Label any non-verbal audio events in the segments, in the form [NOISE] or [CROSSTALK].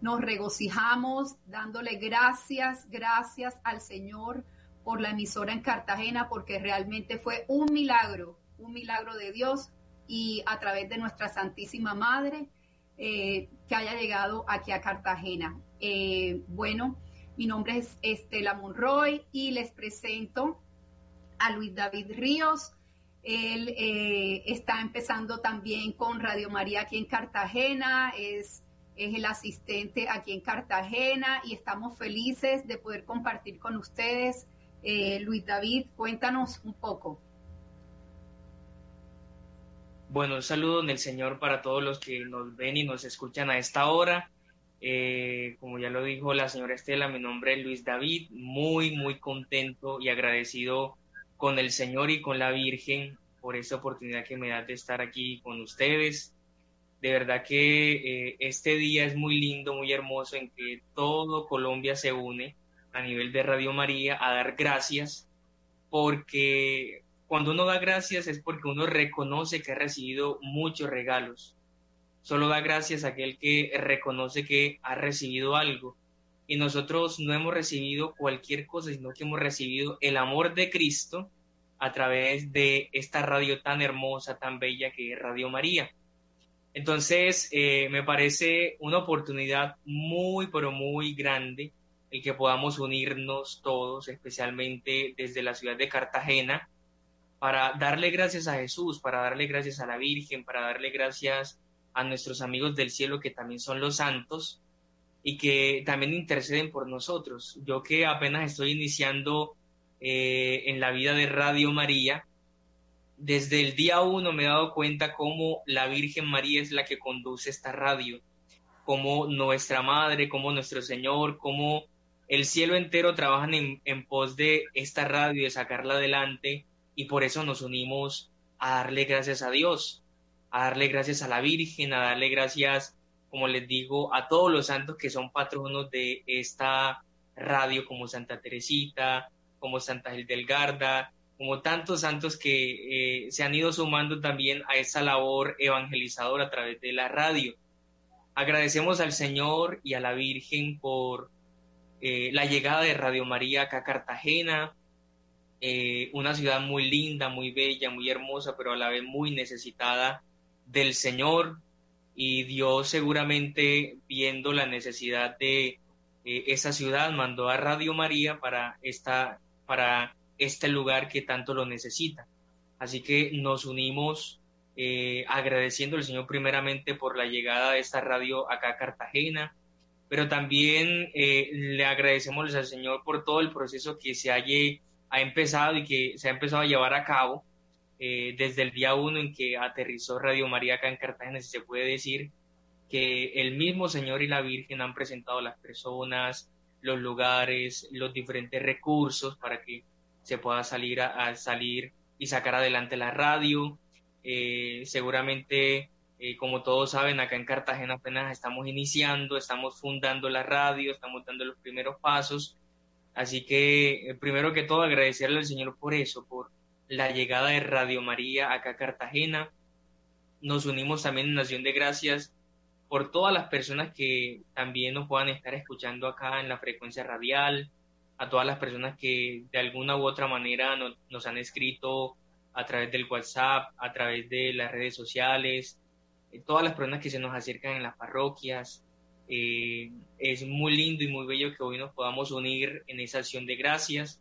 nos regocijamos dándole gracias, gracias al Señor por la emisora en Cartagena, porque realmente fue un milagro, un milagro de Dios y a través de nuestra Santísima Madre eh, que haya llegado aquí a Cartagena. Eh, bueno, mi nombre es Estela Monroy y les presento a Luis David Ríos. Él eh, está empezando también con Radio María aquí en Cartagena, es, es el asistente aquí en Cartagena y estamos felices de poder compartir con ustedes. Luis David, cuéntanos un poco. Bueno, un saludo en el Señor para todos los que nos ven y nos escuchan a esta hora. Eh, como ya lo dijo la señora Estela, mi nombre es Luis David, muy, muy contento y agradecido con el Señor y con la Virgen por esta oportunidad que me da de estar aquí con ustedes. De verdad que eh, este día es muy lindo, muy hermoso en que todo Colombia se une a nivel de Radio María a dar gracias porque cuando uno da gracias es porque uno reconoce que ha recibido muchos regalos. Solo da gracias aquel que reconoce que ha recibido algo. Y nosotros no hemos recibido cualquier cosa, sino que hemos recibido el amor de Cristo a través de esta radio tan hermosa, tan bella que es Radio María. Entonces, eh, me parece una oportunidad muy, pero muy grande el que podamos unirnos todos, especialmente desde la ciudad de Cartagena, para darle gracias a Jesús, para darle gracias a la Virgen, para darle gracias a nuestros amigos del cielo que también son los santos y que también interceden por nosotros. Yo que apenas estoy iniciando eh, en la vida de Radio María, desde el día uno me he dado cuenta cómo la Virgen María es la que conduce esta radio, como nuestra Madre, como nuestro Señor, como el cielo entero trabajan en, pos de esta radio, de sacarla adelante y por eso nos unimos a darle gracias a Dios, a darle gracias a la Virgen, a darle gracias, como les digo, a todos los santos que son patronos de esta radio, como Santa Teresita, como Santa Hildelgarda, como tantos santos que eh, se han ido sumando también a esta labor evangelizadora a través de la radio. Agradecemos al Señor y a la Virgen por eh, la llegada de Radio María acá a Cartagena, eh, una ciudad muy linda, muy bella, muy hermosa, pero a la vez muy necesitada del Señor. Y Dios seguramente viendo la necesidad de eh, esa ciudad mandó a Radio María para, esta, para este lugar que tanto lo necesita. Así que nos unimos eh, agradeciendo al Señor primeramente por la llegada de esta radio acá a Cartagena, pero también le agradecemos al Señor por todo el proceso que se haya ha empezado y que se ha empezado a llevar a cabo eh, desde el día uno en que aterrizó Radio María acá en Cartagena, si se puede decir que el mismo Señor y la Virgen han presentado las personas, los lugares, los diferentes recursos para que se pueda salir a, salir y sacar adelante la radio. Eh, seguramente, eh, como todos saben, acá en Cartagena apenas estamos iniciando, estamos fundando la radio, estamos dando los primeros pasos Así que, eh, primero que todo, agradecerle al Señor por eso, por la llegada de Radio María acá a Cartagena. Nos unimos también en Nación de Gracias por todas las personas que también nos puedan estar escuchando acá en la frecuencia radial, a todas las personas que de alguna u otra manera nos, han escrito a través del WhatsApp, a través de las redes sociales, eh, todas las personas que se nos acercan en las parroquias, eh, es muy lindo y muy bello que hoy nos podamos unir en esa acción de gracias.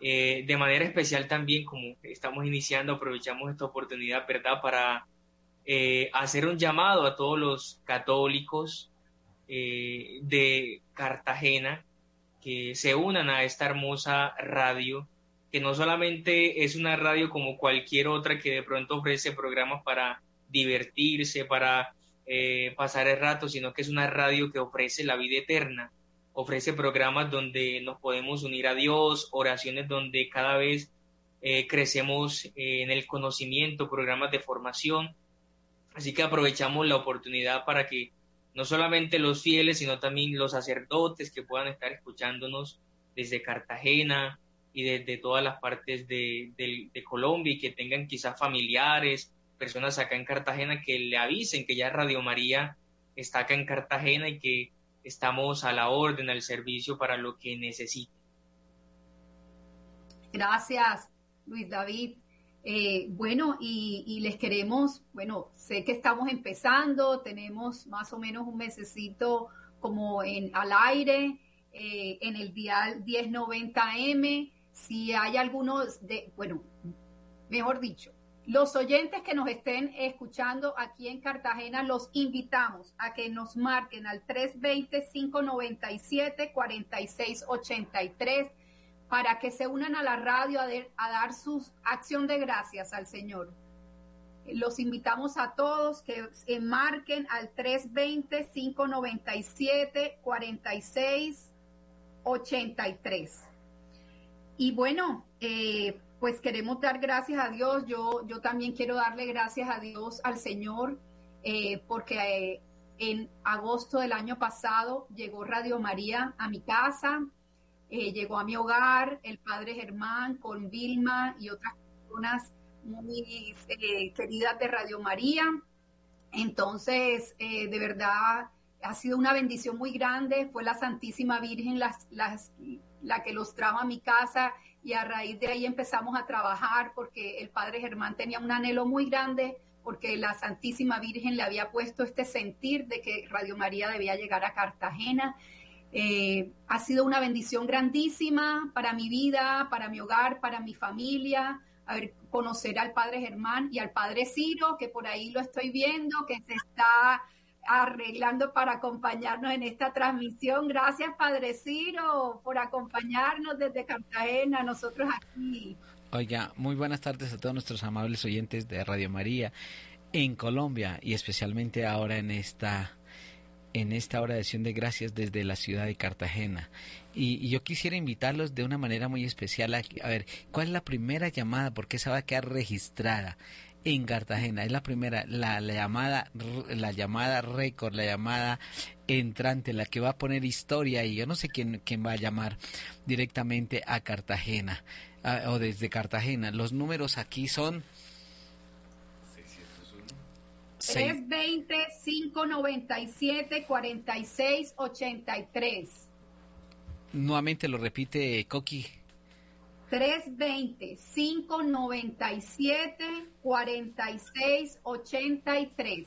Eh, de manera especial también, como estamos iniciando, aprovechamos esta oportunidad, ¿verdad?, para hacer un llamado a todos los católicos de Cartagena que se unan a esta hermosa radio, que no solamente es una radio como cualquier otra que de pronto ofrece programas para divertirse, para eh, pasar el rato, sino que es una radio que ofrece la vida eterna, ofrece programas donde nos podemos unir a Dios, oraciones donde cada vez eh, crecemos eh, en el conocimiento, programas de formación. Así que aprovechamos la oportunidad para que no solamente los fieles, sino también los sacerdotes que puedan estar escuchándonos desde Cartagena y desde todas las partes de, de Colombia y que tengan quizás familiares personas acá en Cartagena que le avisen que ya Radio María está acá en Cartagena y que estamos a la orden, al servicio para lo que necesite. Gracias, Luis David. Eh, bueno, y, les queremos, bueno, sé que estamos empezando, tenemos más o menos un mesecito como en al aire, eh, en el dial 1090M. Si hay algunos de, bueno, mejor dicho, los oyentes que nos estén escuchando aquí en Cartagena, los invitamos a que nos marquen al 320-597-4683 para que se unan a la radio a, dar su acción de gracias al Señor. Los invitamos a todos que marquen al 320-597-4683. Y bueno, eh, pues queremos dar gracias a Dios. Yo, yo también quiero darle gracias a Dios, al Señor, eh, porque eh, en agosto del año pasado llegó Radio María a mi casa, eh, llegó a mi hogar el Padre Germán con Vilma y otras personas muy queridas de Radio María. Entonces, de verdad, ha sido una bendición muy grande. Fue la Santísima Virgen las, la que los trajo a mi casa y a raíz de ahí empezamos a trabajar porque el padre Germán tenía un anhelo muy grande porque la Santísima Virgen le había puesto este sentir de que Radio María debía llegar a Cartagena. Eh, ha sido una bendición grandísima para mi vida, para mi hogar, para mi familia, a ver, conocer al Padre Germán y al Padre Ciro, que por ahí lo estoy viendo, que se está arreglando para acompañarnos en esta transmisión. Gracias, Padre Ciro, por acompañarnos desde Cartagena, nosotros aquí. Oiga, muy buenas tardes a todos nuestros amables oyentes de Radio María en Colombia y especialmente ahora en esta en esta hora de acción de gracias desde la ciudad de Cartagena. Y, yo quisiera invitarlos de una manera muy especial a, ver, ¿cuál es la primera llamada? Porque esa va a quedar registrada en Cartagena. Es la primera, la, llamada, la llamada récord, la llamada entrante, la que va a poner historia y yo no sé quién, quién va a llamar directamente a Cartagena o desde Cartagena. Los números aquí son 320-597-4683. Nuevamente lo repite Coqui. 320-597-4683.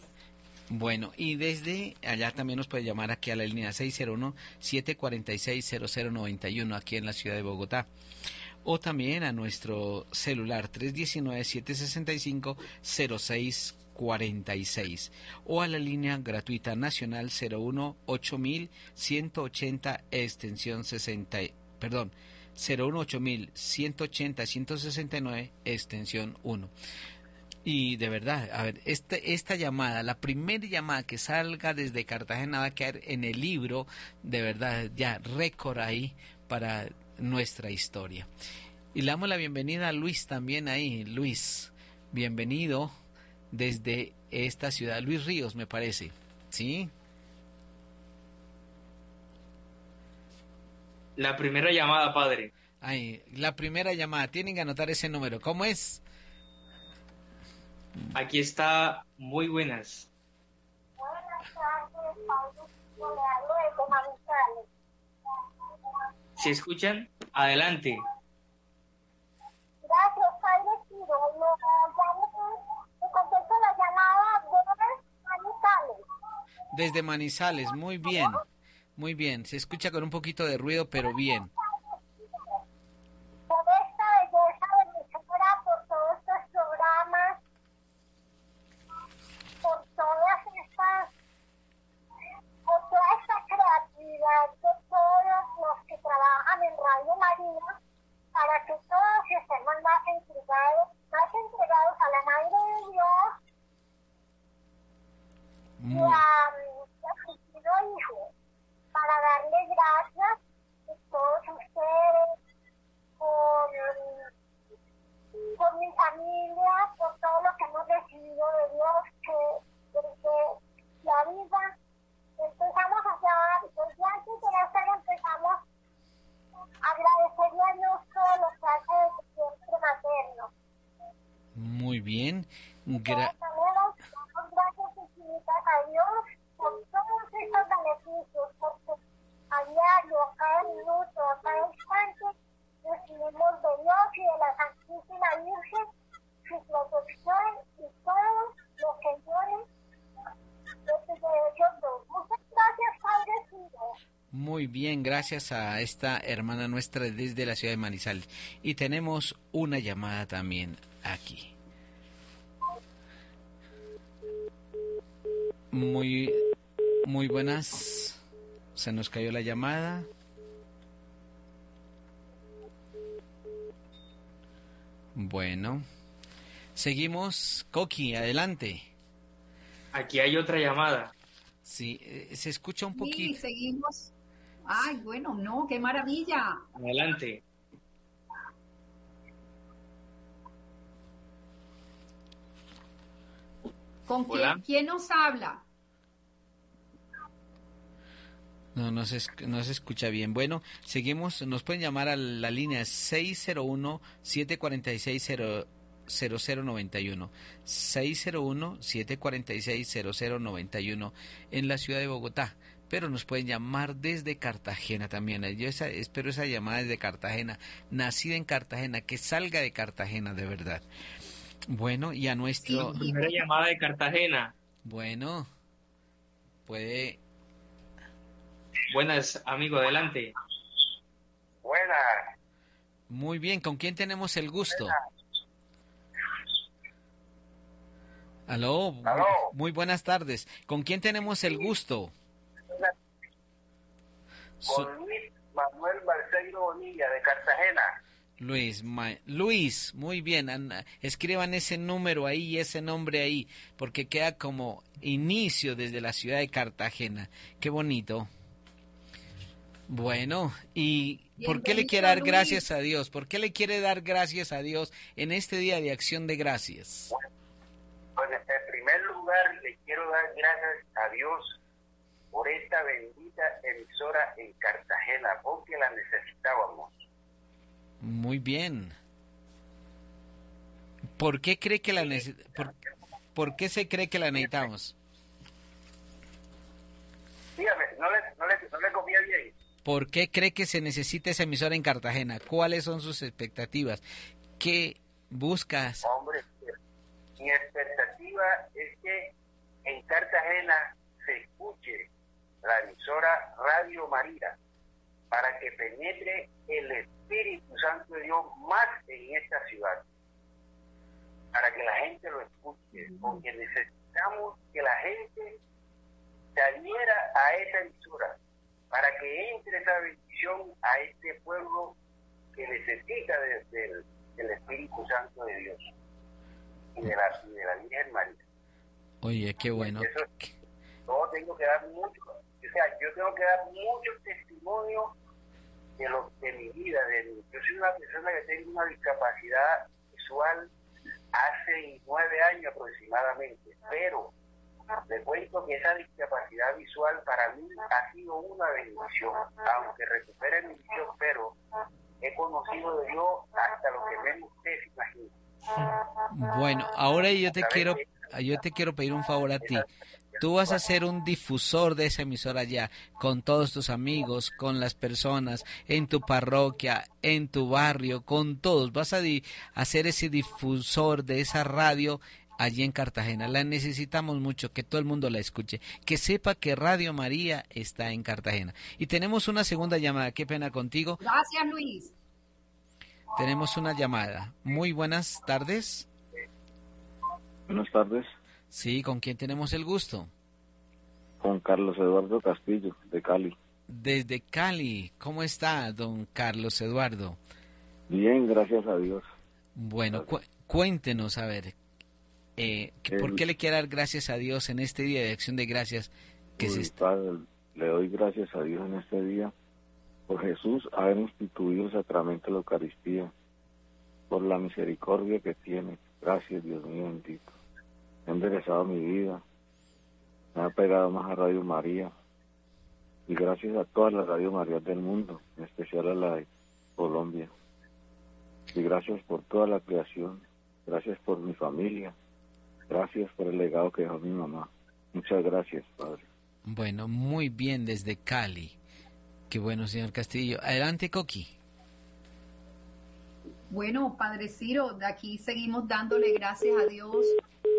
Bueno, y desde allá también nos puede llamar aquí a la línea 601-746-0091 aquí en la ciudad de Bogotá. O también a nuestro celular 319-765-0646 o a la línea gratuita nacional 01 8180 extensión 60, perdón, 018000 180 169 extensión 1. Y de verdad, a ver, este, esta llamada, la primera llamada que salga desde Cartagena va a quedar en el libro, de verdad, ya récord ahí para nuestra historia. Y le damos la bienvenida a Luis también ahí. Luis, bienvenido desde esta ciudad. Luis Ríos, me parece. ¿Sí? La primera llamada, padre. Ay, la primera llamada. Tienen que anotar ese número. ¿Cómo es? Aquí está. Muy buenas. ¿Se escuchan? Adelante. Gracias, padre Ciro. Me contesto la llamada desde Manizales. Desde Manizales, muy bien. Muy bien, se escucha con un poquito de ruido, pero bien. Por esta belleza de mi señora, por todos estos programas, por todas estas, por toda esta creatividad trabajan en Radio María, para que todos estemos más entregados, más entregados a la Madre de Dios y a, a su Hijo para darle gracias a todos ustedes por, por mi familia, por todo lo que hemos recibido de Dios, que desde la vida empezamos a llevar, desde antes de nacer empezamos a agradecerle a Dios todo lo que hace desde siempre materno. Muy bien. Gra gracias infinitas a Dios por todos estos beneficios, porque a cada instante recibimos de Dios y de la Santísima Virgen su protección y todo lo que Dios de ellos dos. Muchas gracias, Padre Ciro. Muy bien, gracias a esta hermana nuestra desde la ciudad de Manizales. Y tenemos una llamada también aquí. Muy, muy buenas. Se nos cayó la llamada. Bueno, seguimos. Coqui, adelante. Aquí hay otra llamada. Sí, eh, se escucha un Sí, poquito. seguimos. Ay, bueno, no, qué maravilla. Adelante. ¿Con quién, quién nos habla? No, no se, no se escucha bien. Bueno, seguimos. Nos pueden llamar a la línea 601-746-0091. 601-746-0091 en la ciudad de Bogotá. Pero nos pueden llamar desde Cartagena también. Yo esa- espero esa llamada desde Cartagena. Nacida en Cartagena, que salga de Cartagena de verdad. Bueno, y a nuestro... Sí. Primera llamada de Cartagena. Bueno, puede... Buenas, amigo, adelante. Buenas, Muy bien, ¿con quién tenemos el gusto? Aló, Aló. muy buenas tardes. ¿Con quién tenemos el gusto? Su- con Luis Manuel Marcelo Bonilla de Cartagena. Luis, Ma- Luis, muy bien. an- Escriban ese número ahí, ese nombre ahí, porque queda como inicio desde la ciudad de Cartagena. Qué bonito. Bueno, ¿y por qué le Bienvenido, quiere dar Luis. gracias a Dios? ¿Por qué le quiere dar gracias a Dios en este día de acción de gracias? Pues en primer lugar le quiero dar gracias a Dios por esta emisora en Cartagena, porque la necesitábamos. Muy bien. ¿Por qué cree que la por, por qué se cree que la necesitamos? Dígame, ¿no le, no le, no le comía bien? ¿Por qué cree que se necesita esa emisora en Cartagena? ¿Cuáles son sus expectativas? ¿Qué buscas? Hombre, mi expectativa es que en Cartagena emisora Radio María para que penetre el Espíritu Santo de Dios más en esta ciudad, para que la gente lo escuche, porque necesitamos que la gente se adhiera a esa emisora, para que entre esa bendición a este pueblo que necesita de- del- del Espíritu Santo de Dios y de la, y de la Virgen María. Oye, qué bueno. Eso- Yo tengo que dar mucho, sea, yo tengo que dar mucho testimonio de lo de mi vida. De mi- yo soy una persona que tengo una discapacidad visual hace nueve años aproximadamente, pero le cuento que esa discapacidad visual para mí ha sido una bendición, aunque recupere mi visión, pero he conocido de Dios hasta lo que menos usted se imagina. Bueno, ahora yo te ¿Sabe quiero yo te quiero pedir un favor a ti. Tú vas a ser un difusor de esa emisora ya, con todos tus amigos, con las personas, en tu parroquia, en tu barrio, con todos. Vas a di- a ser ese difusor de esa radio allí en Cartagena. La necesitamos mucho, que todo el mundo la escuche, que sepa que Radio María está en Cartagena. Y tenemos una segunda llamada, qué pena contigo. Gracias, Luis. Tenemos una llamada. Muy buenas tardes. Buenas tardes, Sí, ¿con quién tenemos el gusto? con Carlos Eduardo Castillo, de Cali. Desde Cali, ¿cómo está, don Carlos Eduardo? Bien, gracias a Dios. Bueno, cu- cuéntenos, a ver, eh, ¿por El- qué le quiere dar gracias a Dios en este día de acción de gracias que se está? Le doy gracias a Dios en este día por Jesús haber instituido el sacramento de la Eucaristía, por la misericordia que tiene. Gracias, Dios mío bendito. He enderezado mi vida, me ha pegado más a Radio María, y gracias a todas las Radio Marías del mundo, en especial a la de Colombia. Y gracias por toda la creación, gracias por mi familia, gracias por el legado que dejó mi mamá. Muchas gracias, Padre. Bueno, muy bien desde Cali. Qué bueno, señor Castillo. Adelante, Coqui. Bueno, Padre Ciro, de aquí seguimos dándole gracias a Dios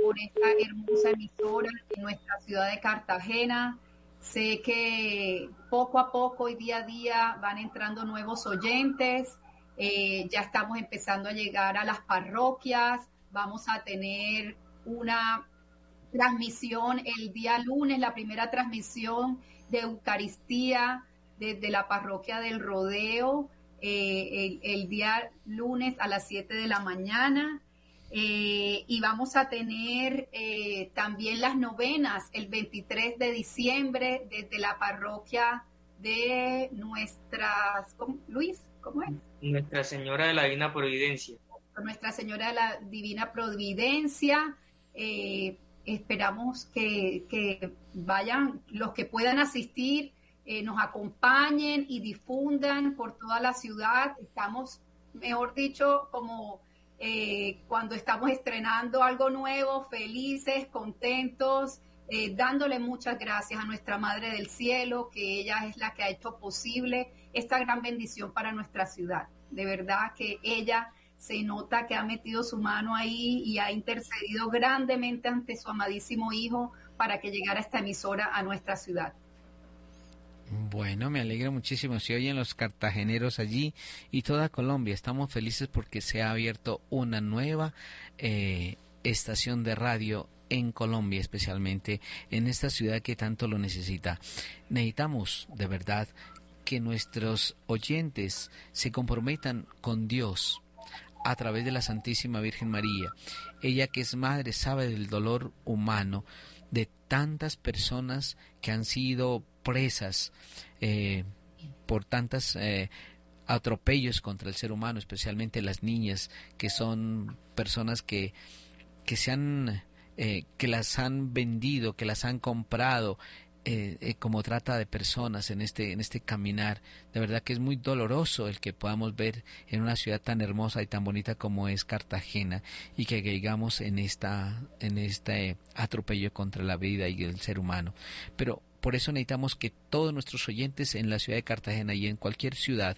por esta hermosa emisora en nuestra ciudad de Cartagena. Sé que poco a poco y día a día van entrando nuevos oyentes. Eh, ya estamos empezando a llegar a las parroquias. Vamos a tener una transmisión el día lunes, la primera transmisión de Eucaristía desde la parroquia del Rodeo eh, el, día lunes a las 7 de la mañana. Eh, y vamos a tener eh, también las novenas el 23 de diciembre desde la parroquia de nuestras, Luis, ¿cómo es? Nuestra Señora de la Divina Providencia. Nuestra Señora de la Divina Providencia. esperamos que, que vayan los que puedan asistir eh, nos acompañen y difundan por toda la ciudad. Estamos, mejor dicho, como eh, cuando estamos estrenando algo nuevo, felices, contentos, eh, dándole muchas gracias a nuestra Madre del Cielo, que ella es la que ha hecho posible esta gran bendición para nuestra ciudad. De verdad que ella se nota que ha metido su mano ahí y ha intercedido grandemente ante su amadísimo Hijo para que llegara esta emisora a nuestra ciudad. Bueno, me alegra muchísimo. Si oyen los cartageneros allí y toda Colombia, estamos felices porque se ha abierto una nueva eh, estación de radio en Colombia, especialmente en esta ciudad que tanto lo necesita. Necesitamos, de verdad, que nuestros oyentes se comprometan con Dios a través de la Santísima Virgen María. Ella que es madre sabe del dolor humano de tantas personas que han sido presas eh, por tantas eh, atropellos contra el ser humano, especialmente las niñas, que son personas que, que se han eh, que las han vendido, que las han comprado como trata de personas en este en este caminar. De verdad que es muy doloroso el que podamos ver en una ciudad tan hermosa y tan bonita como es Cartagena y que caigamos en esta en este atropello contra la vida y el ser humano. Pero por eso necesitamos que todos nuestros oyentes en la ciudad de Cartagena y en cualquier ciudad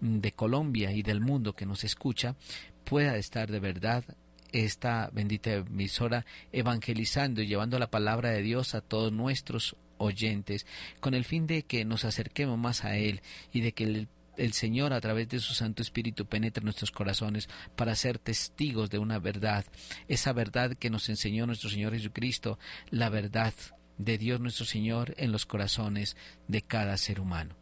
de Colombia y del mundo que nos escucha pueda estar de verdad esta bendita emisora evangelizando y llevando la palabra de Dios a todos nuestros oyentes con el fin de que nos acerquemos más a Él y de que el, el Señor a través de su Santo Espíritu penetre nuestros corazones para ser testigos de una verdad, esa verdad que nos enseñó nuestro Señor Jesucristo, la verdad de Dios nuestro Señor en los corazones de cada ser humano.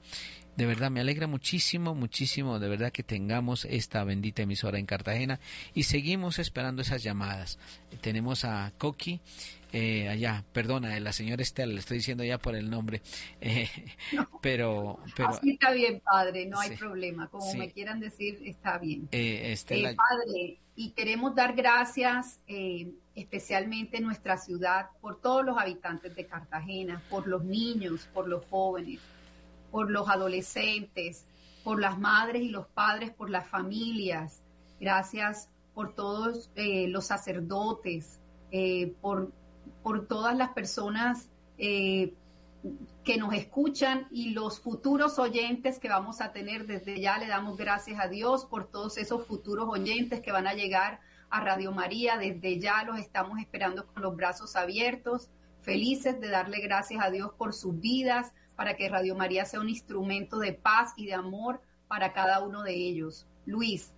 De verdad me alegra muchísimo, muchísimo, de verdad que tengamos esta bendita emisora en Cartagena y seguimos esperando esas llamadas. Tenemos a Coqui, eh, allá, perdona, la señora Estela, le estoy diciendo ya por el nombre, eh, pero, pero... Así está bien, padre, no hay problema, como me quieran decir, está bien. Eh, Estela, eh, padre, y queremos dar gracias especialmente en nuestra ciudad por todos los habitantes de Cartagena, por los niños, por los jóvenes, por los adolescentes, por las madres y los padres, por las familias. Gracias por todos los sacerdotes, por por todas las personas eh, que nos escuchan y los futuros oyentes que vamos a tener. Desde ya le damos gracias a Dios por todos esos futuros oyentes que van a llegar a Radio María. Desde ya los estamos esperando con los brazos abiertos, felices de darle gracias a Dios por sus vidas, para que Radio María sea un instrumento de paz y de amor para cada uno de ellos. Luis,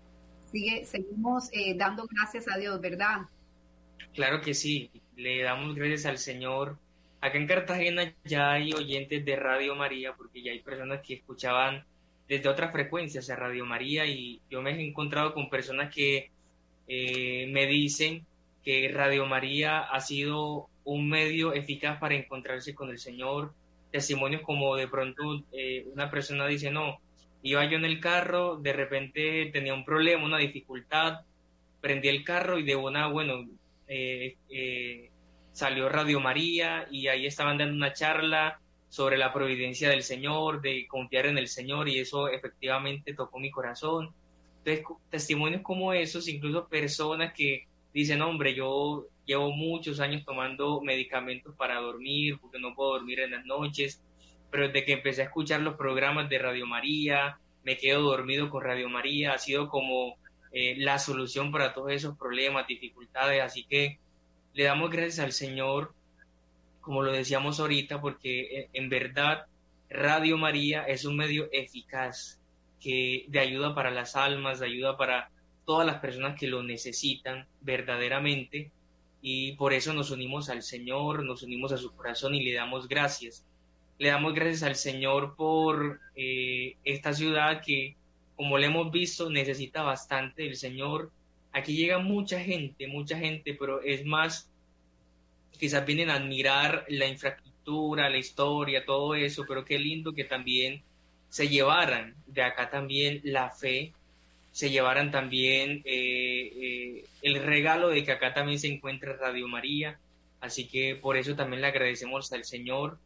sigue, seguimos eh, dando gracias a Dios, ¿verdad? Claro que sí, le damos gracias al Señor. Acá en Cartagena ya hay oyentes de Radio María, porque ya hay personas que escuchaban desde otras frecuencias a Radio María y yo me he encontrado con personas que eh, me dicen que Radio María ha sido un medio eficaz para encontrarse con el Señor. Testimonios como de pronto eh, una persona dice, no, iba yo en el carro, de repente tenía un problema, una dificultad, prendí el carro y de una, bueno, eh, eh, salió Radio María y ahí estaban dando una charla sobre la providencia del Señor, de confiar en el Señor y eso efectivamente tocó mi corazón. Entonces, testimonios como esos, incluso personas que dicen, hombre, yo llevo muchos años tomando medicamentos para dormir porque no puedo dormir en las noches pero desde que empecé a escuchar los programas de Radio María, me quedo dormido con Radio María, ha sido como eh, la solución para todos esos problemas, dificultades, así que le damos gracias al Señor, como lo decíamos ahorita, porque eh, en verdad Radio María es un medio eficaz que de ayuda para las almas, de ayuda para todas las personas que lo necesitan verdaderamente y por eso nos unimos al Señor, nos unimos a su corazón y le damos gracias. Le damos gracias al Señor por eh, esta ciudad que, como le hemos visto, necesita bastante del Señor. Aquí llega mucha gente, mucha gente, pero es más, quizás vienen a admirar la infraestructura, la historia, todo eso, pero qué lindo que también se llevaran de acá también la fe, se llevaran también eh, eh, el regalo de que acá también se encuentra Radio María. Así que por eso también le agradecemos al Señor,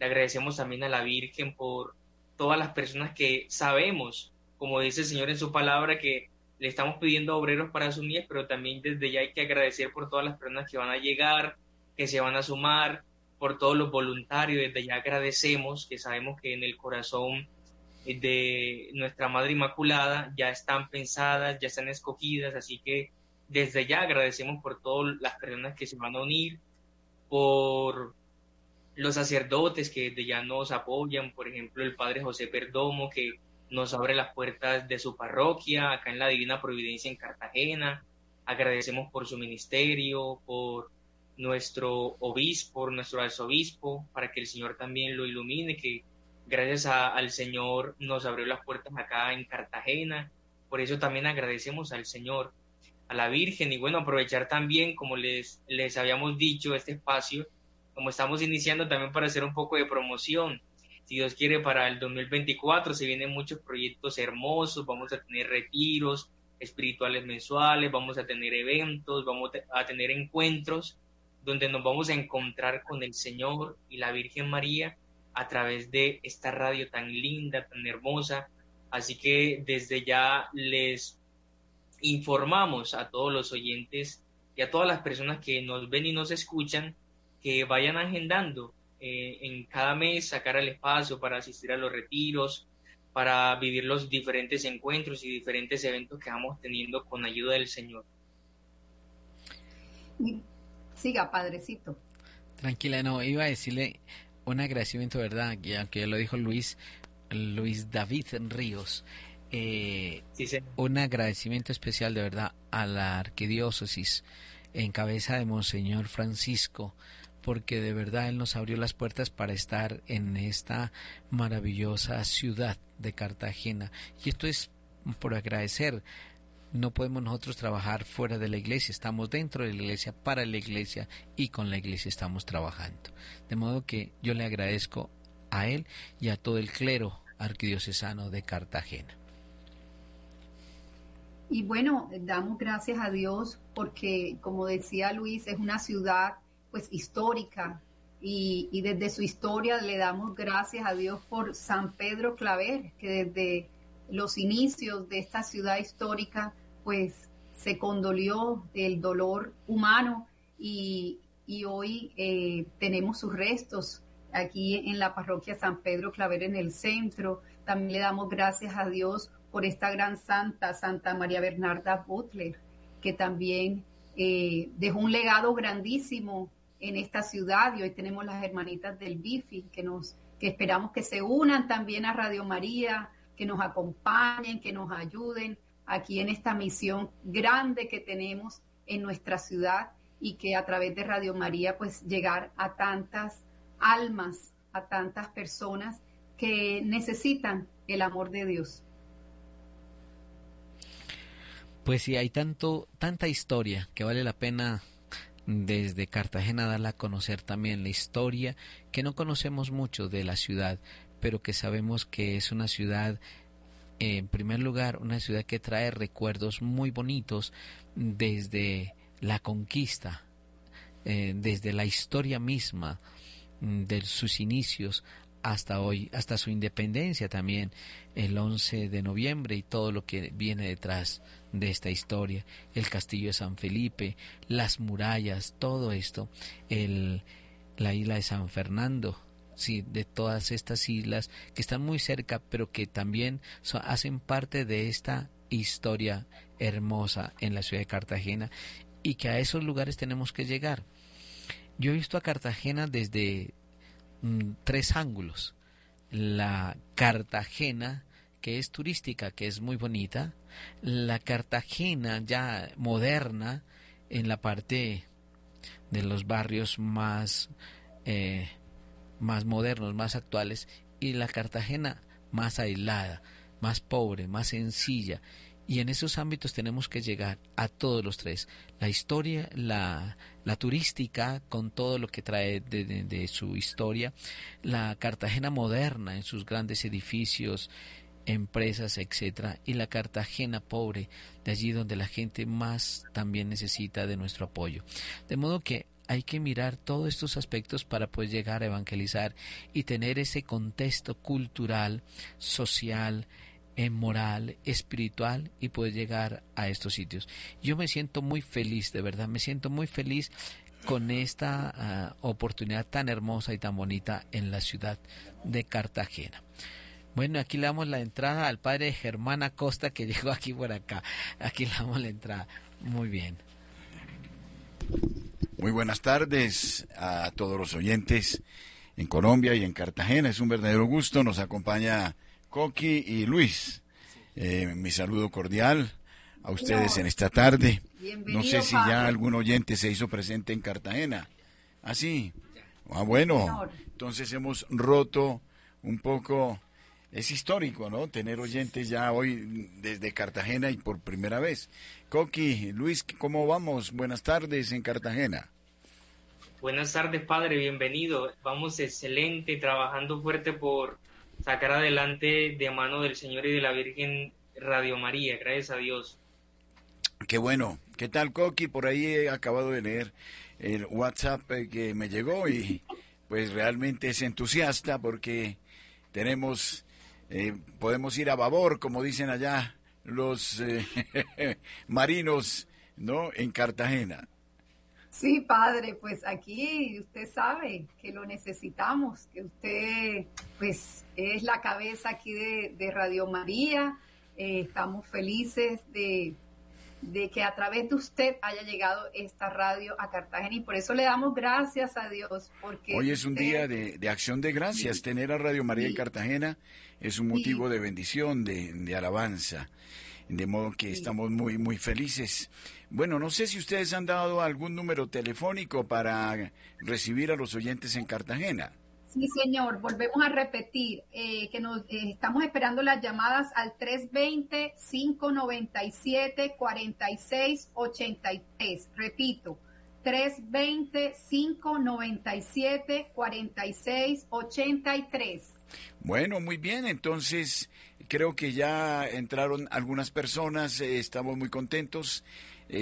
le agradecemos también a la Virgen por todas las personas que sabemos, como dice el Señor en su palabra, que le estamos pidiendo obreros para su mies, pero también desde ya hay que agradecer por todas las personas que van a llegar, que se van a sumar, por todos los voluntarios, desde ya agradecemos, que sabemos que en el corazón de nuestra Madre Inmaculada ya están pensadas, ya están escogidas, así que desde ya agradecemos por todas las personas que se van a unir, por los sacerdotes que desde ya nos apoyan, por ejemplo el Padre José Perdomo que nos abre las puertas de su parroquia acá en la Divina Providencia en Cartagena, agradecemos por su ministerio, por nuestro obispo, nuestro arzobispo, para que el Señor también lo ilumine, que gracias al Señor nos abrió las puertas acá en Cartagena. Por eso también agradecemos al Señor, a la Virgen y bueno, aprovechar también, como les, les habíamos dicho, este espacio, como estamos iniciando también para hacer un poco de promoción. Si Dios quiere, para el 2024 se vienen muchos proyectos hermosos, vamos a tener retiros espirituales mensuales, vamos a tener eventos, vamos a tener encuentros donde nos vamos a encontrar con el Señor y la Virgen María a través de esta radio tan linda, tan hermosa. Así que desde ya les informamos a todos los oyentes y a todas las personas que nos ven y nos escuchan que vayan agendando eh, en cada mes, sacar el espacio para asistir a los retiros, para vivir los diferentes encuentros y diferentes eventos que vamos teniendo con ayuda del Señor. Siga, padrecito. Tranquila, no, iba a decirle un agradecimiento, ¿verdad? Ya que ya lo dijo Luis, Luis David Ríos. Eh, Un agradecimiento especial, de verdad, a la arquidiócesis en cabeza de Monseñor Francisco, porque de verdad él nos abrió las puertas para estar en esta maravillosa ciudad de Cartagena. Y esto es por agradecer no podemos nosotros trabajar fuera de la iglesia, estamos dentro de la iglesia, para la iglesia y con la iglesia estamos trabajando. De modo que yo le agradezco a él y a todo el clero arquidiocesano de Cartagena. Y bueno, damos gracias a Dios porque, como decía Luis, es una ciudad pues histórica y, desde su historia le damos gracias a Dios por San Pedro Claver, que desde los inicios de esta ciudad histórica pues se condolió del dolor humano y, hoy eh, tenemos sus restos aquí en la parroquia San Pedro Claver en el centro. También le damos gracias a Dios por esta gran santa, Santa María Bernarda Butler, que también eh, dejó un legado grandísimo en esta ciudad y hoy tenemos las hermanitas del Bifi que nos que esperamos que se unan también a Radio María, que nos acompañen, que nos ayuden aquí en esta misión grande que tenemos en nuestra ciudad y que a través de Radio María pues llegar a tantas almas, a tantas personas que necesitan el amor de Dios. Pues sí, hay tanto, tanta historia que vale la pena desde Cartagena darla a conocer también la historia que no conocemos mucho de la ciudad, pero que sabemos que es una ciudad en primer lugar, una ciudad que trae recuerdos muy bonitos desde la conquista, eh, desde la historia misma mm, de sus inicios hasta hoy, hasta su independencia también, el 11 de noviembre y todo lo que viene detrás de esta historia, el castillo de San Felipe, las murallas, todo esto, el, la isla de San Fernando, sí, de todas estas islas que están muy cerca, pero que también hacen parte de esta historia hermosa en la ciudad de Cartagena y que a esos lugares tenemos que llegar. Yo he visto a Cartagena desde mm, tres ángulos. La Cartagena, que es turística, que es muy bonita. La Cartagena ya moderna, en la parte de los barrios más, eh, más modernos, más actuales. Y la Cartagena más aislada, más pobre, más sencilla y en esos ámbitos tenemos que llegar a todos los tres. La historia, la, la turística, con todo lo que trae de, de, su historia. La Cartagena moderna, en sus grandes edificios, empresas, etcétera, y la Cartagena pobre, de allí donde la gente más también necesita de nuestro apoyo. De modo que hay que mirar todos estos aspectos para poder llegar a evangelizar y tener ese contexto cultural, social, en moral, espiritual y poder llegar a estos sitios. Yo me siento muy feliz, de verdad, me siento muy feliz con esta ah, oportunidad tan hermosa y tan bonita en la ciudad de Cartagena. Bueno, aquí le damos la entrada al padre Germán Acosta que [LAUGHS] llegó aquí por acá. Aquí le damos la entrada. Muy bien. Muy buenas tardes a todos los oyentes en Colombia y en Cartagena. Es un verdadero gusto. Nos acompaña Coqui y Luis. Eh, mi saludo cordial a ustedes en esta tarde. no sé si ya algún oyente se hizo presente en Cartagena. Ah, sí. Ah, bueno. Entonces hemos roto un poco. Es histórico, ¿no? Tener oyentes ya hoy desde Cartagena y por primera vez. Coqui, Luis, ¿cómo vamos? Buenas tardes en Cartagena. Buenas tardes, padre, bienvenido. Vamos excelente, trabajando fuerte por sacar adelante de mano del Señor y de la Virgen Radio María, gracias a Dios. Qué bueno. ¿Qué tal, Coqui? Por ahí he acabado de leer el WhatsApp eh, que me llegó y pues realmente es entusiasta porque tenemos, eh, podemos ir a babor, como dicen allá los eh, [LAUGHS] marinos, ¿no? En Cartagena. Sí, padre, pues aquí usted sabe que lo necesitamos, que usted pues es la cabeza aquí de, Radio María. Eh, estamos felices de, que a través de usted haya llegado esta radio a Cartagena y por eso le damos gracias a Dios. porque Hoy es un día de, acción de gracias. Tener a Radio María en Cartagena es un motivo de bendición, de, de alabanza. De modo que estamos muy, muy felices. Bueno, no sé si ustedes han dado algún número telefónico para recibir a los oyentes en Cartagena. Sí, señor, volvemos a repetir eh, que nos eh, estamos esperando las llamadas al 320-597-4683. Repito, 320-597-4683. Bueno, muy bien, entonces creo que ya entraron algunas personas, eh, estamos muy contentos.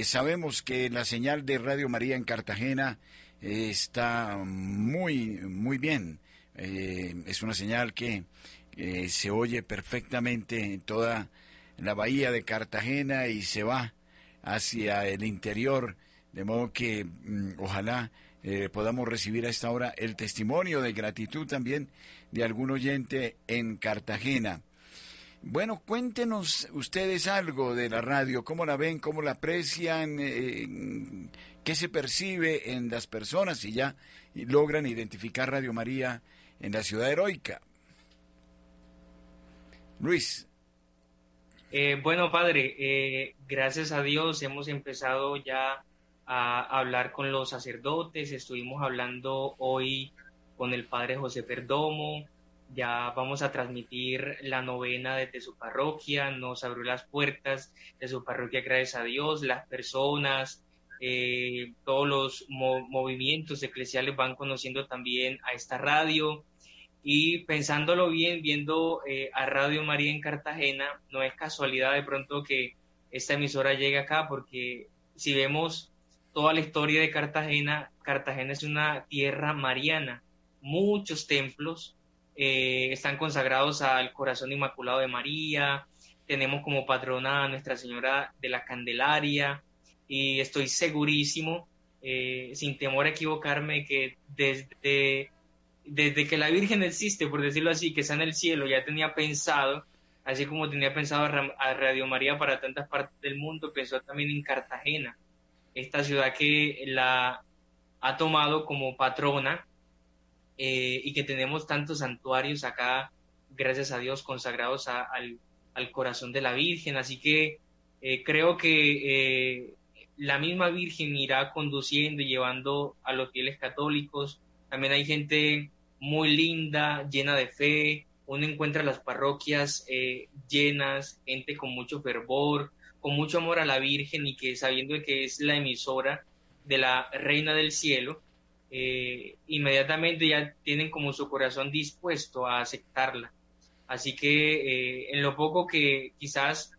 Sabemos que la señal de Radio María en Cartagena está muy, muy bien. Es una señal que se oye perfectamente en toda la bahía de Cartagena y se va hacia el interior, de modo que mm, ojalá podamos recibir a esta hora el testimonio de gratitud también de algún oyente en Cartagena. Bueno, cuéntenos ustedes algo de la radio, cómo la ven, cómo la aprecian, eh, qué se percibe en las personas si ya logran identificar Radio María en la ciudad heroica. Luis. Eh, bueno, padre, eh, gracias a Dios hemos empezado ya a hablar con los sacerdotes, estuvimos hablando hoy con el padre José Perdomo, ya vamos a transmitir la novena desde su parroquia, nos abrió las puertas de su parroquia, gracias a Dios, las personas, eh, todos los movimientos eclesiales van conociendo también a esta radio y pensándolo bien, viendo eh, a Radio María en Cartagena, no es casualidad de pronto que esta emisora llegue acá, porque si vemos toda la historia de Cartagena, Cartagena es una tierra mariana, muchos templos, eh, están consagrados al corazón inmaculado de María, tenemos como patrona a Nuestra Señora de la Candelaria. Y estoy segurísimo, eh, sin temor a equivocarme, que desde desde que la Virgen existe, por decirlo así, que está en el cielo, ya tenía pensado, así como tenía pensado a Radio María para tantas partes del mundo, pensó también en Cartagena, esta ciudad que la ha tomado como patrona eh, y que tenemos tantos santuarios acá, gracias a Dios, consagrados al, corazón de la Virgen. Así que eh, creo que eh, la misma Virgen irá conduciendo y llevando a los fieles católicos. También hay gente muy linda, llena de fe. Uno encuentra las parroquias llenas, gente con mucho fervor, con mucho amor a la Virgen y que sabiendo que es la emisora de la Reina del Cielo, eh, inmediatamente ya tienen como su corazón dispuesto a aceptarla. Así que eh, en lo poco que quizás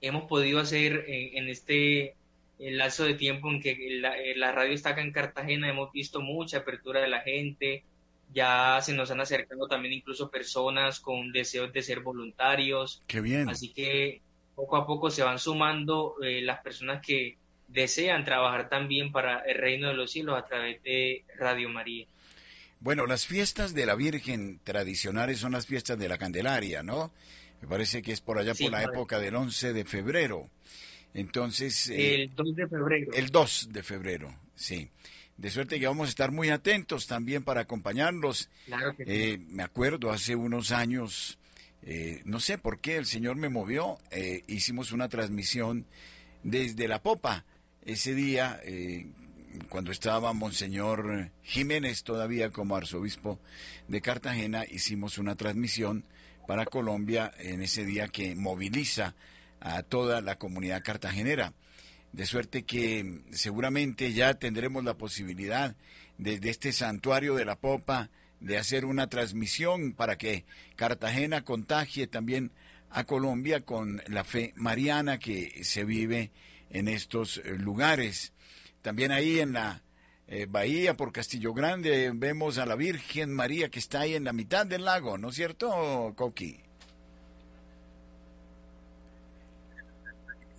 hemos podido hacer en, este lazo de tiempo en que eh, la, radio está acá en Cartagena, hemos visto mucha apertura de la gente, ya se nos han acercado también incluso personas con deseos de ser voluntarios. Qué bien. Así que poco a poco se van sumando las personas que desean trabajar también para el reino de los cielos a través de Radio María. Bueno, las fiestas de la Virgen tradicionales son las fiestas de la Candelaria, ¿no? Me parece que es por allá por la época del 11 de febrero. Entonces... Eh, el 2 de febrero. El 2 de febrero, sí. De suerte que vamos a estar muy atentos también para acompañarlos. Claro que eh, Me acuerdo hace unos años, eh, no sé por qué el Señor me movió, hicimos una transmisión desde la popa ese día, eh, cuando estaba Monseñor Jiménez todavía como arzobispo de Cartagena, hicimos una transmisión para Colombia en ese día que moviliza a toda la comunidad cartagenera. De suerte que seguramente ya tendremos la posibilidad desde este santuario de la Popa de hacer una transmisión para que Cartagena contagie también a Colombia con la fe mariana que se vive en estos lugares. También ahí en la eh, bahía por Castillo Grande vemos a la Virgen María que está ahí en la mitad del lago, ¿no es cierto, Coqui?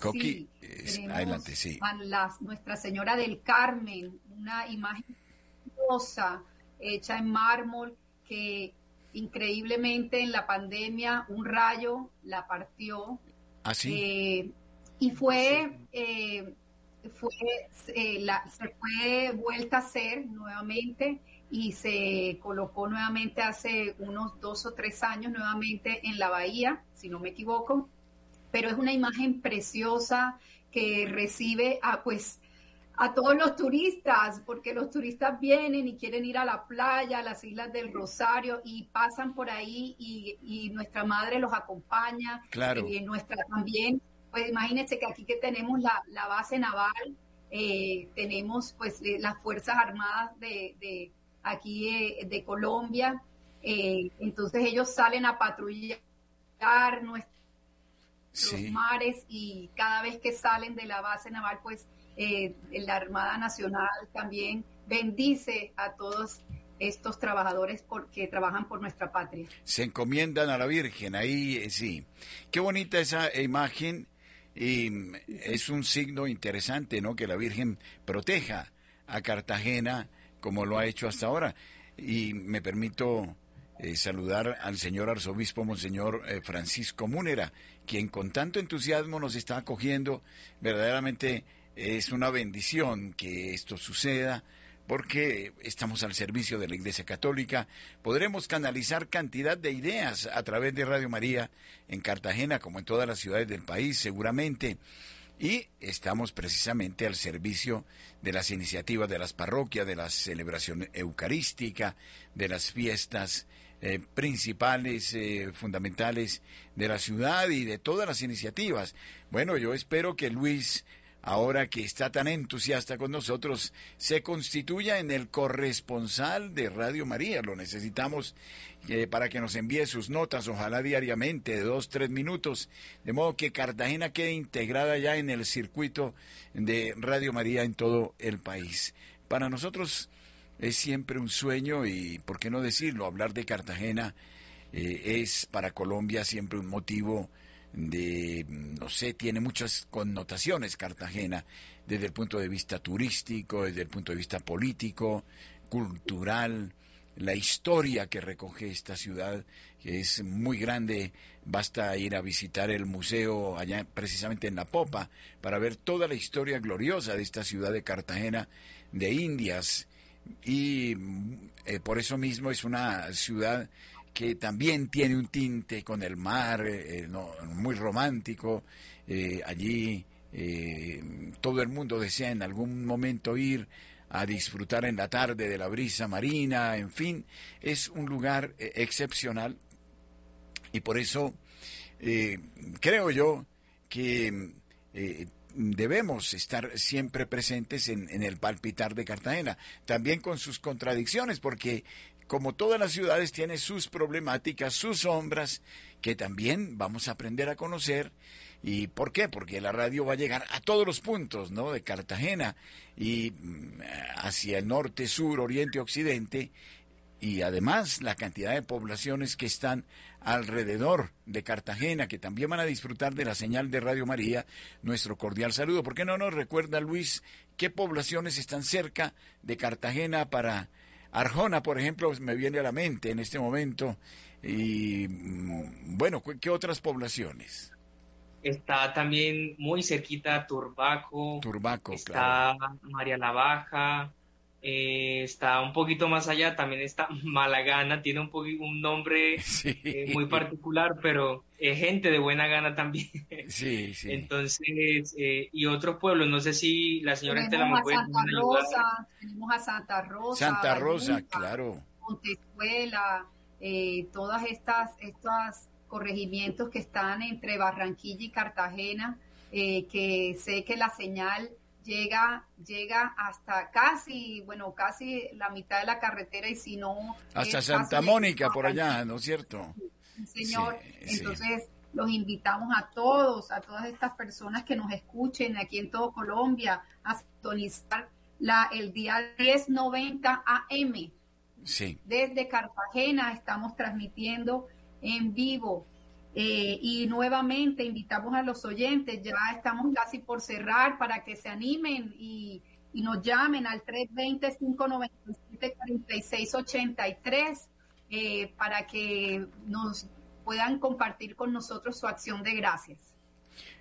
Coqui, adelante, sí. Nuestra Señora del Carmen, una imagen hermosa hecha en mármol que increíblemente en la pandemia un rayo la partió. Así. ¿Ah, eh, y fue, eh, fue eh, la, se fue vuelta a hacer nuevamente y se colocó nuevamente hace unos dos o tres años nuevamente en la bahía, si no me equivoco, pero es una imagen preciosa que recibe a pues a todos los turistas, porque los turistas vienen y quieren ir a la playa, a las Islas del Rosario y pasan por ahí y, nuestra madre los acompaña, claro. y nuestra también pues imagínense que aquí que tenemos la, base naval, eh, tenemos pues eh, las Fuerzas Armadas de, aquí eh, de, Colombia, entonces ellos salen a patrullar nuestros mares y cada vez que salen de la base naval, pues la Armada Nacional también bendice a todos estos trabajadores porque trabajan por nuestra patria. Se encomiendan a la Virgen, ahí sí. Qué bonita esa imagen y es un signo interesante, ¿no? Que la Virgen proteja a Cartagena como lo ha hecho hasta ahora. Y me permito eh, saludar al señor arzobispo Monseñor eh, Francisco Múnera, quien con tanto entusiasmo nos está acogiendo. Verdaderamente es una bendición que esto suceda porque estamos al servicio de la Iglesia Católica, podremos canalizar cantidad de ideas a través de Radio María en Cartagena, como en todas las ciudades del país, seguramente. Y estamos precisamente al servicio de las iniciativas de las parroquias, de la celebración eucarística, de las fiestas eh, principales, eh, fundamentales de la ciudad y de todas las iniciativas. Bueno, yo espero que Luis ahora que está tan entusiasta con nosotros, se constituya en el corresponsal de Radio María. Lo necesitamos eh, para que nos envíe sus notas, ojalá diariamente, de dos, tres minutos, de modo que Cartagena quede integrada ya en el circuito de Radio María en todo el país. Para nosotros es siempre un sueño y, ¿por qué no decirlo? Hablar de Cartagena eh, es para Colombia siempre un motivo de, no sé, tiene muchas connotaciones Cartagena, desde el punto de vista turístico, desde el punto de vista político, cultural, la historia que recoge esta ciudad, que es muy grande. Basta ir a visitar el museo allá precisamente en La Popa para ver toda la historia gloriosa de esta ciudad de Cartagena de Indias. Y eh, por eso mismo es una ciudad que también tiene un tinte con el mar, eh, muy romántico. Eh, allí todo el mundo desea en algún momento ir a disfrutar en la tarde de la brisa marina, en fin, es un lugar eh, excepcional y por eso eh, creo yo que eh, debemos estar siempre presentes en, el palpitar de Cartagena, también con sus contradicciones, porque como todas las ciudades tiene sus problemáticas, sus sombras, que también vamos a aprender a conocer ¿Y por qué? Porque la radio va a llegar a todos los puntos, ¿no? De Cartagena y mm, hacia el norte, sur, oriente, occidente, y además la cantidad de poblaciones que están alrededor de Cartagena, que también van a disfrutar de la señal de Radio María, nuestro cordial saludo. ¿Por qué no nos recuerda, Luis, qué poblaciones están cerca de Cartagena para Arjona, por ejemplo, me viene a la mente en este momento? Y mm, bueno, ¿qué otras poblaciones? Está también muy cerquita Turbaco. Turbaco, está María la Baja. Eh, está un poquito más allá, también está [LAUGHS] Malagana, tiene un, un nombre eh, muy particular, pero es gente de buena gana también. [LAUGHS] Sí, sí. Entonces, eh, y otros pueblos, no sé si la señora Estela me puede Santa Rosa, tenemos a Santa Rosa. Santa Rosa, claro. Montezuela, todas estas, estas corregimientos que están entre Barranquilla y Cartagena, eh, que sé que la señal llega, llega hasta casi, bueno, casi la mitad de la carretera y si no... Hasta Santa Mónica, por allá, ¿no es cierto? señor. Entonces, los invitamos a todos, a todas estas personas que nos escuchen aquí en todo Colombia, a sintonizar la, el día 1090 AM. Sí. Desde Cartagena estamos transmitiendo en vivo. Eh, y nuevamente invitamos a los oyentes, ya estamos casi por cerrar para que se animen y, nos llamen al 320-597-4683 eh, para que nos puedan compartir con nosotros su acción de gracias.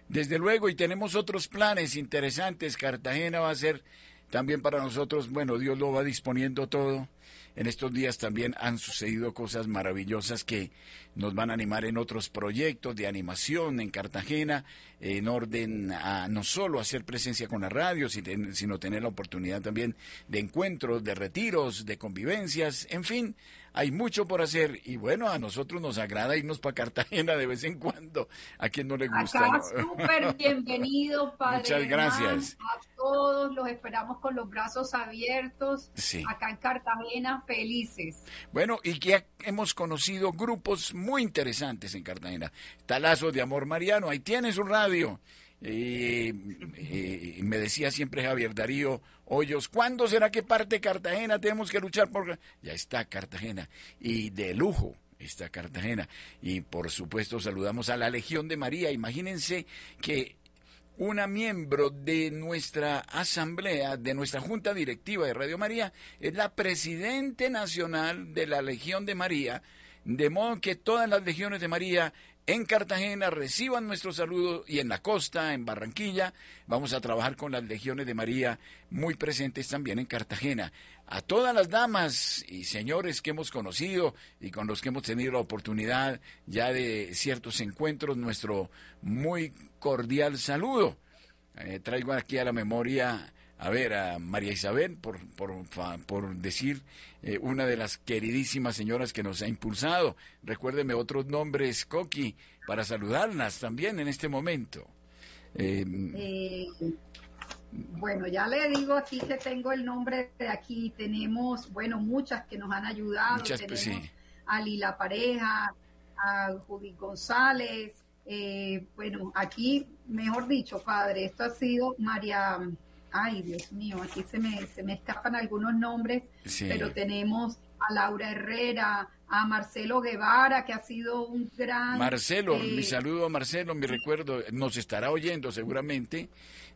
Desde luego, y tenemos otros planes interesantes. Cartagena va a ser también para nosotros, bueno, Dios lo va disponiendo todo. En estos días también han sucedido cosas maravillosas que nos van a animar en otros proyectos de animación en Cartagena, en orden a no solo hacer presencia con la radio, sino tener la oportunidad también de encuentros, de retiros, de convivencias, en fin, hay mucho por hacer y bueno, a nosotros nos agrada irnos para Cartagena de vez en cuando, a quien no le gusta. Acá súper bienvenido, [LAUGHS] Padre. Muchas gracias. a todos los esperamos con los brazos abiertos. Acá en Cartagena, felices. Bueno, y que hemos conocido grupos muy interesantes en Cartagena. Talazos de Amor Mariano, ahí tienes un radio. Y, me decía siempre Javier Darío Hoyos, ¿cuándo será que parte Cartagena? Tenemos que luchar por... Ya está Cartagena. Y de lujo está Cartagena. Y por supuesto saludamos a la Legión de María. Imagínense que una miembro de nuestra asamblea, de nuestra junta directiva de Radio María, es la presidente nacional de la Legión de María, de modo que todas las legiones de María en Cartagena reciban nuestro saludo y en la costa, en Barranquilla, vamos a trabajar con las legiones de María muy presentes también en Cartagena. A todas las damas y señores que hemos conocido y con los que hemos tenido la oportunidad ya de ciertos encuentros, nuestro muy cordial saludo. Eh, traigo aquí a la memoria a ver, a María Isabel, por, por, por decir eh, una de las queridísimas señoras que nos ha impulsado. Recuérdeme otros nombres, Coqui, para saludarlas también en este momento. Eh, eh, bueno, ya le digo aquí que tengo el nombre de aquí. Tenemos, bueno, muchas que nos han ayudado. Muchas, pues, Tenemos a Lila Pareja, a Judith González. bueno, aquí, mejor dicho, padre, esto ha sido María ay Dios mío, aquí se me, se me escapan algunos nombres, pero tenemos a Laura Herrera, a Marcelo Guevara, que ha sido un gran... Marcelo, eh, mi saludo a Marcelo, mi recuerdo, nos estará oyendo seguramente,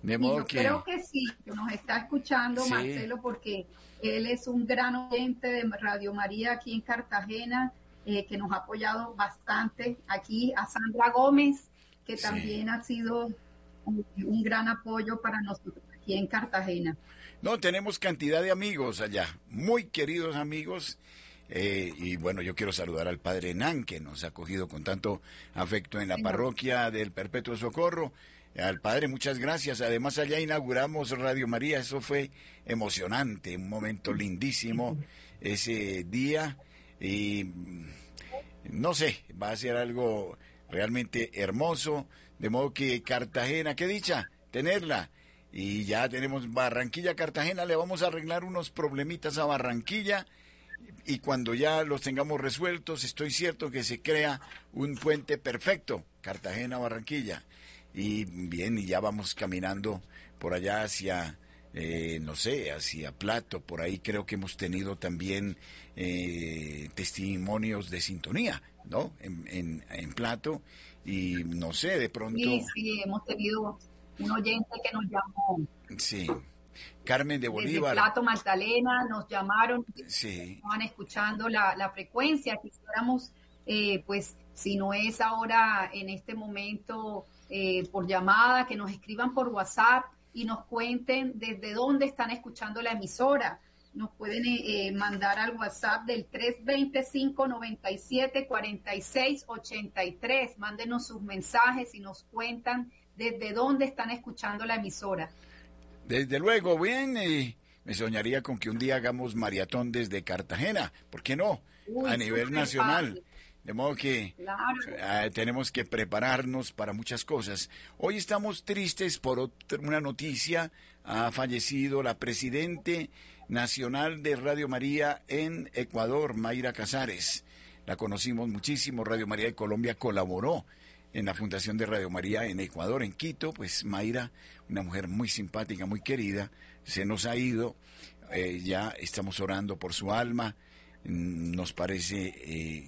de modo yo que... Creo que sí, nos está escuchando Sí. Marcelo, porque él es un gran oyente de Radio María aquí en Cartagena, eh, que nos ha apoyado bastante. Aquí a Sandra Gómez, que Sí. también ha sido un, un gran apoyo para nosotros aquí en Cartagena. No, tenemos cantidad de amigos allá, muy queridos amigos. eh, y bueno, yo quiero saludar al padre Nan, que nos ha acogido con tanto afecto en la parroquia del Perpetuo Socorro. Al padre, muchas gracias. Además, allá inauguramos Radio María. Eso fue emocionante, un momento lindísimo ese día. Y mm, no sé, va a ser algo realmente hermoso. De modo que Cartagena, qué dicha tenerla. Y ya tenemos Barranquilla, Cartagena, le vamos a arreglar unos problemitas a Barranquilla y cuando ya los tengamos resueltos, estoy cierto que se crea un puente perfecto, Cartagena-Barranquilla. Y bien, y ya vamos caminando por allá hacia, eh, no sé, hacia Plato, por ahí creo que hemos tenido también eh, testimonios de sintonía, ¿no? En, en, en Plato, y no sé, de pronto... Sí, sí, hemos tenido un oyente que nos llamó Sí. Carmen de desde Bolívar. Plato Magdalena, nos llamaron, Sí. estaban escuchando la, la frecuencia. Quisiéramos, eh, pues, si no es ahora en este momento eh, por llamada, que nos escriban por WhatsApp y nos cuenten desde dónde están escuchando la emisora. Nos pueden eh, eh, mandar al WhatsApp del 325-97-46-83. Mándenos sus mensajes y nos cuentan desde dónde están escuchando la emisora. Desde luego, bien, y me soñaría con que un día hagamos maratón desde Cartagena, ¿por qué no? Uy, a nivel nacional. fácil. De modo que Claro. eh, tenemos que prepararnos para muchas cosas. Hoy estamos tristes por otra- una noticia. Ha fallecido la presidente nacional de Radio María en Ecuador, Mayra Casares. La conocimos muchísimo. Radio María de Colombia colaboró en la fundación de Radio María en Ecuador, en Quito. Pues Mayra, una mujer muy simpática, muy querida, se nos ha ido. Eh, ya estamos orando por su alma. Mm, Nos parece eh,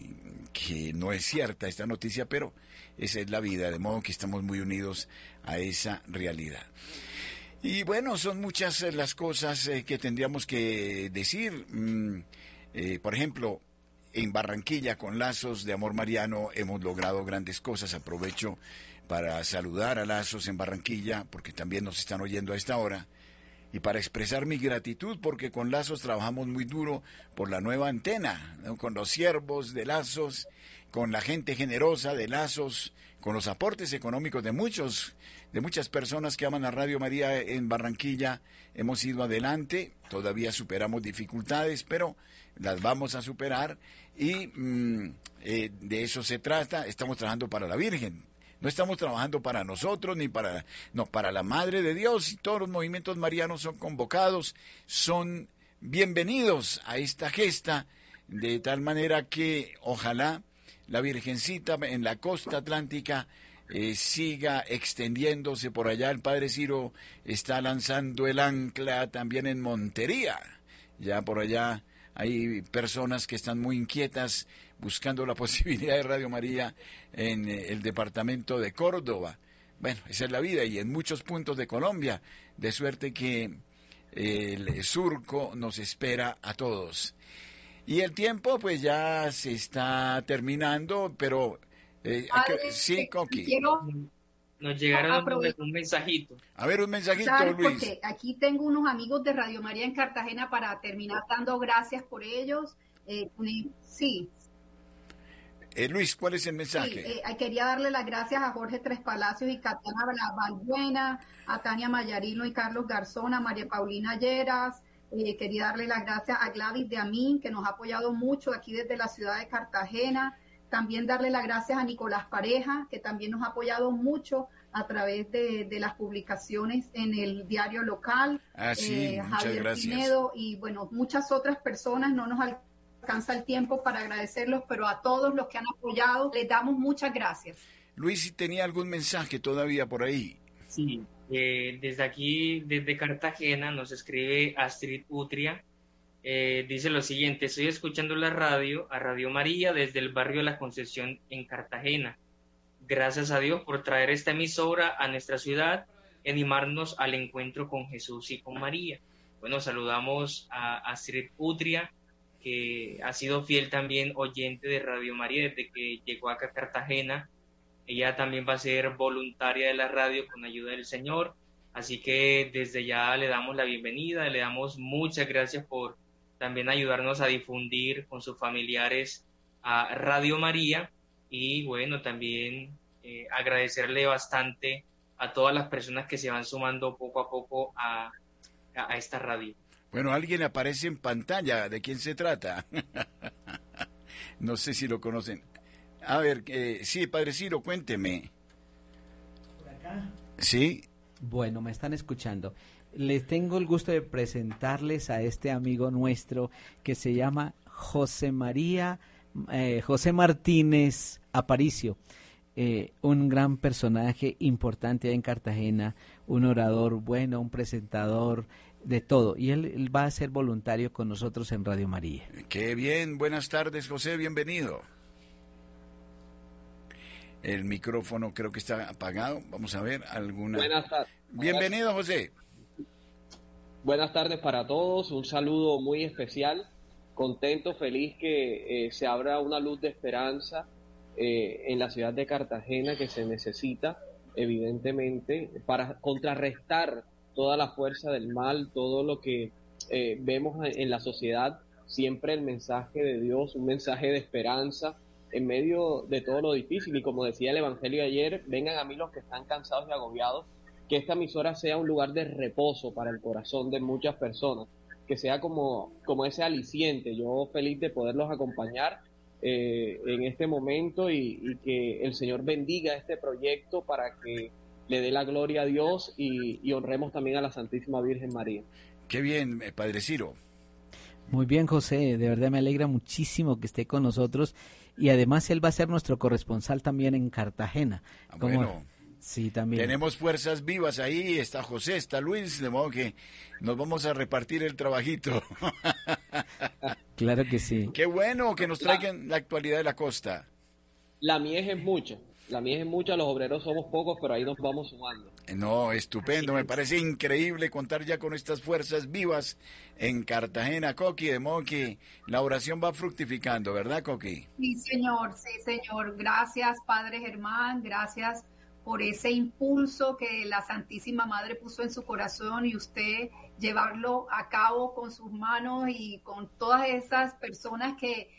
que no es cierta esta noticia, pero esa es la vida, de modo que estamos muy unidos a esa realidad. Y bueno, son muchas eh, las cosas que tendríamos que decir. Mm, por ejemplo, en Barranquilla, con Lazos de Amor Mariano, hemos logrado grandes cosas. Aprovecho para saludar a Lazos en Barranquilla, porque también nos están oyendo a esta hora y para expresar mi gratitud porque con Lazos trabajamos muy duro por la nueva antena, con los siervos de Lazos, con la gente generosa de Lazos, con los aportes económicos de muchos, de muchas personas que aman a Radio María en Barranquilla, hemos ido adelante, todavía superamos dificultades, pero las vamos a superar. Y mm, eh, de eso se trata, estamos trabajando para la Virgen, no estamos trabajando para nosotros ni para no para la Madre de Dios. Y todos los movimientos marianos son convocados, son bienvenidos a esta gesta de tal manera que ojalá la Virgencita en la costa atlántica eh, siga extendiéndose por allá. El Padre Ciro está lanzando el ancla también en Montería. Ya por allá hay personas que están muy inquietas buscando la [LAUGHS] posibilidad de Radio María en eh, el departamento de Córdoba. Bueno, esa es la vida y en muchos puntos de Colombia, de suerte que el surco nos espera a todos. Y el tiempo pues ya se está terminando, pero eh, que- sí, Coqui. Quiero Nos llegaron un mensajito. A ver, un mensajito, Luis. porque aquí tengo unos amigos de Radio María en Cartagena para terminar dando gracias por ellos. Eh, sí, Eh, Luis, ¿cuál es el sí, mensaje? eh, quería darle las gracias a Jorge Tres Palacios y Catana Valbuena, a Tania Mayarino y Carlos Garzón, a María Paulina Lleras. Eh, quería darle las gracias a Gladys de Amin, que nos ha apoyado mucho aquí desde la ciudad de Cartagena. También darle las gracias a Nicolás Pareja, que también nos ha apoyado mucho a través de, de las publicaciones en el diario local. Ah, sí, eh, muchas Javier gracias. Pinedo y bueno, muchas otras personas, no nos alcanza el tiempo para agradecerlos, pero a todos los que han apoyado les damos muchas gracias. Luis, si tenía algún mensaje todavía por ahí. Sí, eh, desde aquí, desde Cartagena, nos escribe Astrid Utria. eh, dice lo siguiente, estoy escuchando la radio, a Radio María, desde el barrio La Concepción en Cartagena. Gracias a Dios por traer esta emisora a nuestra ciudad animarnos al encuentro con Jesús y con María. Bueno, saludamos a Astrid Utria, que ha sido fiel también oyente de Radio María desde que llegó acá a Cartagena. Ella también va a ser voluntaria de la radio con ayuda del Señor. Así que desde ya le damos la bienvenida, le damos muchas gracias por también ayudarnos a difundir con sus familiares a Radio María y bueno, también eh, agradecerle bastante a todas las personas que se van sumando poco a poco a, a, esta radio. Bueno, alguien aparece en pantalla, ¿de quién se trata? [LAUGHS] no sé si lo conocen. A ver, eh, sí, Padre Ciro, cuénteme. ¿Por acá? Sí. Bueno, me están escuchando les tengo el gusto de presentarles a este amigo nuestro que se llama José María, eh, José Martínez Aparicio. Eh, un gran personaje importante en Cartagena, un orador bueno, un presentador, de todo. Y él, va a ser voluntario con nosotros en Radio María. Qué bien, buenas tardes José, bienvenido. El micrófono creo que está apagado. Vamos a ver alguna. Buenas tardes. Bienvenido José. Buenas tardes para todos, un saludo muy especial, contento, feliz que eh, se abra una luz de esperanza eh, en la ciudad de Cartagena que se necesita, evidentemente, para contrarrestar toda la fuerza del mal, todo lo que eh, vemos en la sociedad, siempre el mensaje de Dios, un mensaje de esperanza en medio de todo lo difícil. Y como decía el Evangelio ayer, vengan a mí los que están cansados y agobiados que esta emisora sea un lugar de reposo para el corazón de muchas personas, que sea como, como ese aliciente. Yo feliz de poderlos acompañar eh, en este momento y, que el Señor bendiga este proyecto para que le dé la gloria a Dios y, honremos también a la Santísima Virgen María. Qué bien, eh, Padre Ciro. Muy bien, José, de verdad me alegra muchísimo que esté con nosotros y además él va a ser nuestro corresponsal también en Cartagena. Ah, bueno Sí, también. Tenemos fuerzas vivas ahí, está José, está Luis, de modo que nos vamos a repartir el trabajito. [LAUGHS] claro que sí. Qué bueno que nos traigan la, actualidad de la costa. La mies es mucho, la mies es mucha, los obreros somos pocos, pero ahí nos vamos sumando. No, estupendo, me parece increíble contar ya con estas fuerzas vivas en Cartagena, Coqui, de modo que la oración va fructificando, ¿verdad, Coqui? Sí, señor, sí, señor. Gracias, Padre Germán, gracias por ese impulso que la Santísima Madre puso en su corazón y usted llevarlo a cabo con sus manos y con todas esas personas que,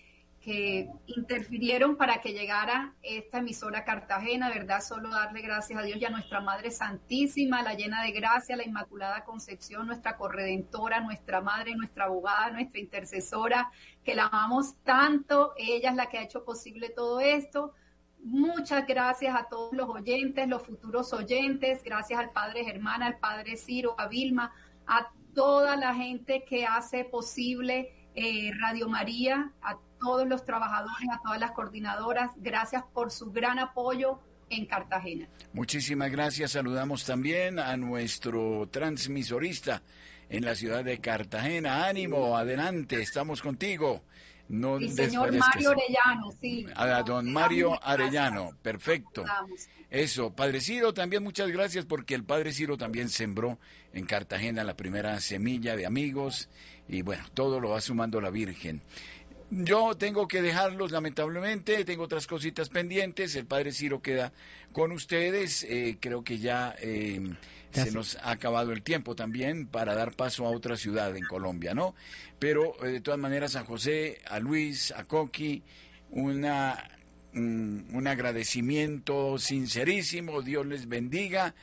que interfirieron para que llegara esta emisora Cartagena, ¿verdad? Solo darle gracias a Dios y a nuestra Madre Santísima, la llena de gracia, la Inmaculada Concepción, nuestra corredentora, nuestra Madre, nuestra abogada, nuestra intercesora, que la amamos tanto, ella es la que ha hecho posible todo esto Muchas gracias a todos los oyentes, los futuros oyentes, gracias al Padre Germán, al Padre Ciro, a Vilma, a toda la gente que hace posible eh, Radio María, a todos los trabajadores, a todas las coordinadoras, gracias por su gran apoyo en Cartagena. Muchísimas gracias. Saludamos también a nuestro transmisorista en la ciudad de Cartagena. Ánimo, adelante, estamos contigo. No señor Mario Arellano, sí. A don Mario Arellano, perfecto. Eso, Padre Ciro, también muchas gracias porque el Padre Ciro también sembró en Cartagena la primera semilla de amigos y bueno, todo lo va sumando la Virgen. Yo tengo que dejarlos lamentablemente, tengo otras cositas pendientes, el Padre Ciro queda con ustedes, eh, creo que ya... Eh, se nos ha acabado el tiempo también para dar paso a otra ciudad en Colombia, ¿no? Pero eh, de todas maneras a José, a Luis, a Coqui, una, un agradecimiento sincerísimo, Dios les bendiga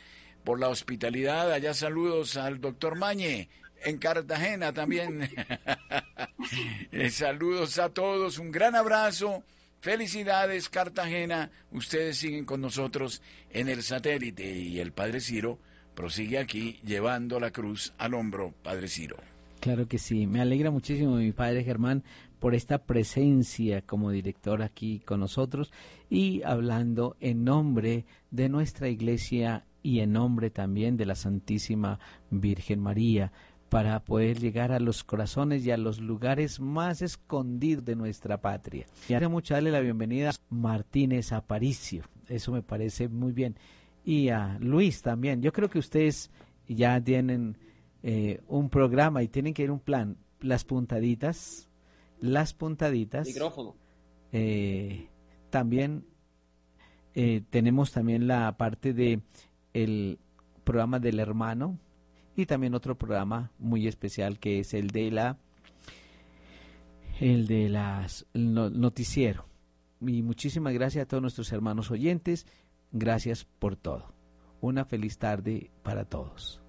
por la hospitalidad. Allá saludos al doctor Mañe, en Cartagena también. [LAUGHS] Eh, saludos a todos, un gran abrazo. Felicidades, Cartagena. Ustedes siguen con nosotros en el satélite y el Padre Ciro prosigue aquí llevando la cruz al hombro, Padre Ciro. Claro que sí, me alegra muchísimo mi Padre Germán por esta presencia como director aquí con nosotros y hablando en nombre de nuestra iglesia y en nombre también de la Santísima Virgen María para poder llegar a los corazones y a los lugares más escondidos de nuestra patria. Y ahora mucho darle la bienvenida a Martínez Aparicio, eso me parece muy bien. Y a Luis también. Yo creo que ustedes ya tienen eh, un programa y tienen que ir un plan. Las puntaditas, las puntaditas. Micrófono. Eh, también eh, tenemos también la parte de el programa del hermano y también otro programa muy especial que es el de la el de las noticiero. Y muchísimas gracias a todos nuestros hermanos oyentes. Gracias por todo. Una feliz tarde para todos